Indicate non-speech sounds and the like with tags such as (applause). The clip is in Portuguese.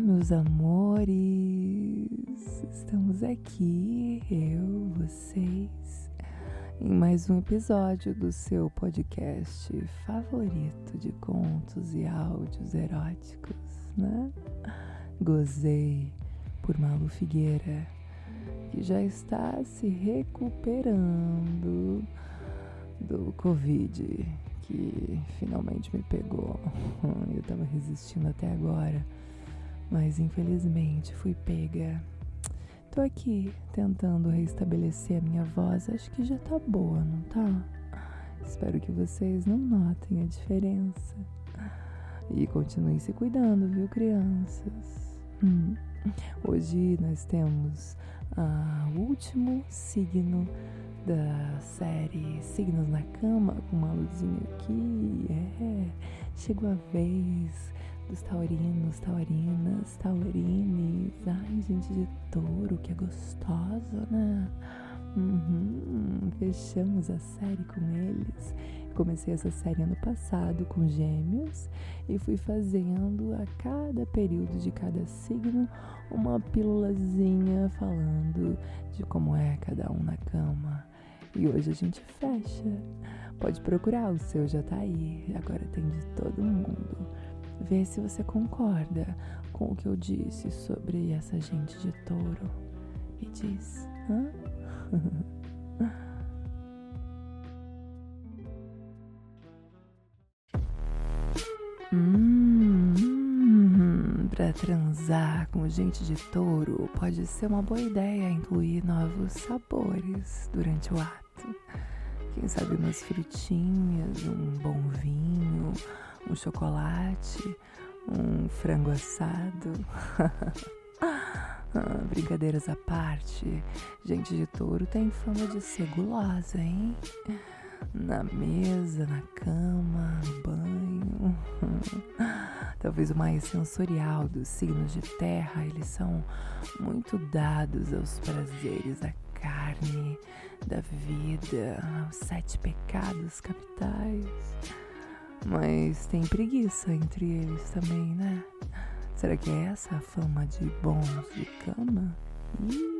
meus amores! Estamos aqui, eu, vocês, em mais um episódio do seu podcast favorito de contos e áudios eróticos, né? Gozei por Malu Figueira, que já está se recuperando do Covid que finalmente me pegou. (laughs) Eu tava resistindo até agora, mas infelizmente fui pega. Tô aqui tentando restabelecer a minha voz, acho que já tá boa, não tá? Espero que vocês não notem a diferença. E continuem se cuidando, viu, crianças? Hum. Hoje nós temos o último signo da série Signos na Cama, com uma luzinha aqui. É, chegou a vez dos taurinos, taurinas, taurines. Ai, gente de touro, que é gostosa, né? Uhum, fechamos a série com eles. Comecei essa série ano passado com gêmeos e fui fazendo a cada período de cada signo uma pílulazinha falando de como é cada um na cama. E hoje a gente fecha. Pode procurar, o seu já tá aí. Agora tem de todo mundo. Vê se você concorda com o que eu disse sobre essa gente de touro. Me diz, hã? (laughs) hum, pra transar com gente de touro, pode ser uma boa ideia incluir novos sabores durante o ato. Quem sabe umas frutinhas, um bom vinho, um chocolate, um frango assado. (laughs) ah, brincadeiras à parte, gente de touro tem fama de ser gulosa, hein? Na mesa, na cama, no banho. Talvez o mais sensorial dos signos de terra, eles são muito dados aos prazeres da carne, da vida, os sete pecados capitais. Mas tem preguiça entre eles também, né? Será que é essa a fama de bons de cama? Ih.